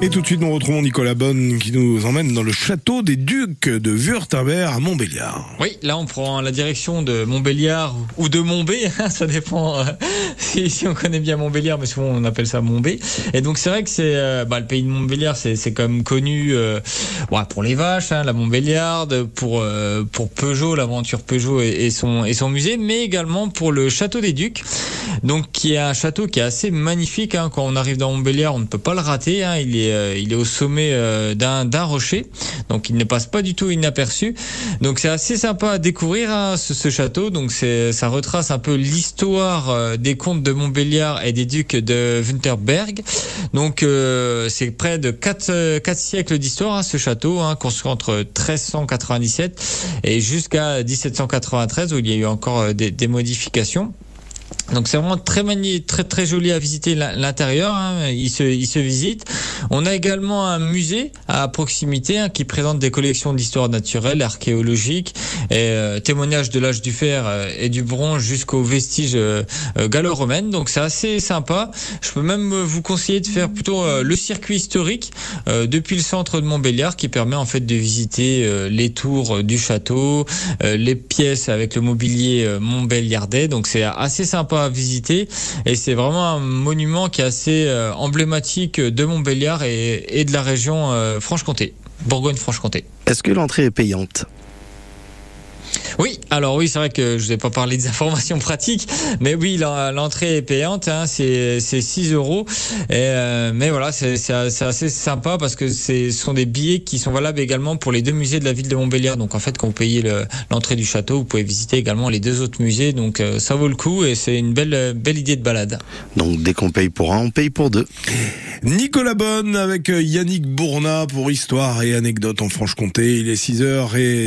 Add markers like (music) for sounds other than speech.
Et tout de suite, nous retrouvons Nicolas Bonne qui nous emmène dans le château des Ducs de Wurtemberg à Montbéliard. Oui, là on prend la direction de Montbéliard ou de Montbé, (laughs) hein, ça dépend euh, si, on connaît bien Montbéliard, mais souvent on appelle ça Montbé. Et donc c'est vrai que c'est euh, bah, le pays de Montbéliard, c'est quand même connu euh, pour les vaches, hein, la Montbéliarde, pour pour Peugeot, l'aventure Peugeot et, son et son musée, mais également pour le château des Ducs, donc qui est un château qui est assez magnifique. Hein, quand on arrive dans Montbéliard, on ne peut pas le rater. Il est euh, il est au sommet euh, d'un rocher, donc il ne passe pas du tout inaperçu. Donc c'est assez sympa à découvrir hein, ce, château. Donc ça retrace un peu l'histoire euh, des comtes de Montbéliard et des ducs de Wunterberg. Donc c'est près de 4, 4 siècles d'histoire hein, ce château, hein, construit entre 1397 et jusqu'à 1793 où il y a eu encore des, modifications. Donc c'est vraiment très magnifique, très très joli à visiter l'intérieur. Hein. Il se visite. On a également un musée à proximité hein, qui présente des collections d'histoire naturelle, archéologique et euh, témoignages de l'âge du fer euh, et du bronze jusqu'aux vestiges euh, gallo-romaines. Donc c'est assez sympa. Je peux même vous conseiller de faire plutôt le circuit historique depuis le centre de Montbéliard qui permet en fait de visiter les tours du château, les pièces avec le mobilier montbéliardais. Donc c'est assez sympa à visiter et c'est vraiment un monument qui est assez emblématique de Montbéliard et, de la région euh, Franche-Comté, Bourgogne-Franche-Comté. Est-ce que l'entrée est payante? Oui, alors oui, c'est vrai que je vous ai pas parlé des informations (laughs) pratiques, mais oui, l'entrée est payante, hein, c'est 6 euros. Et, euh, mais voilà, c'est assez sympa parce que ce sont des billets qui sont valables également pour les deux musées de la ville de Montbéliard. Donc en fait, quand vous payez l'entrée du château, vous pouvez visiter également les deux autres musées. Donc euh, ça vaut le coup et c'est une belle, belle idée de balade. Donc dès qu'on paye pour un, on paye pour deux. Nicolas Bonne avec Yannick Bourna pour Histoire et Anecdotes en Franche-Comté. Il est 6 heures et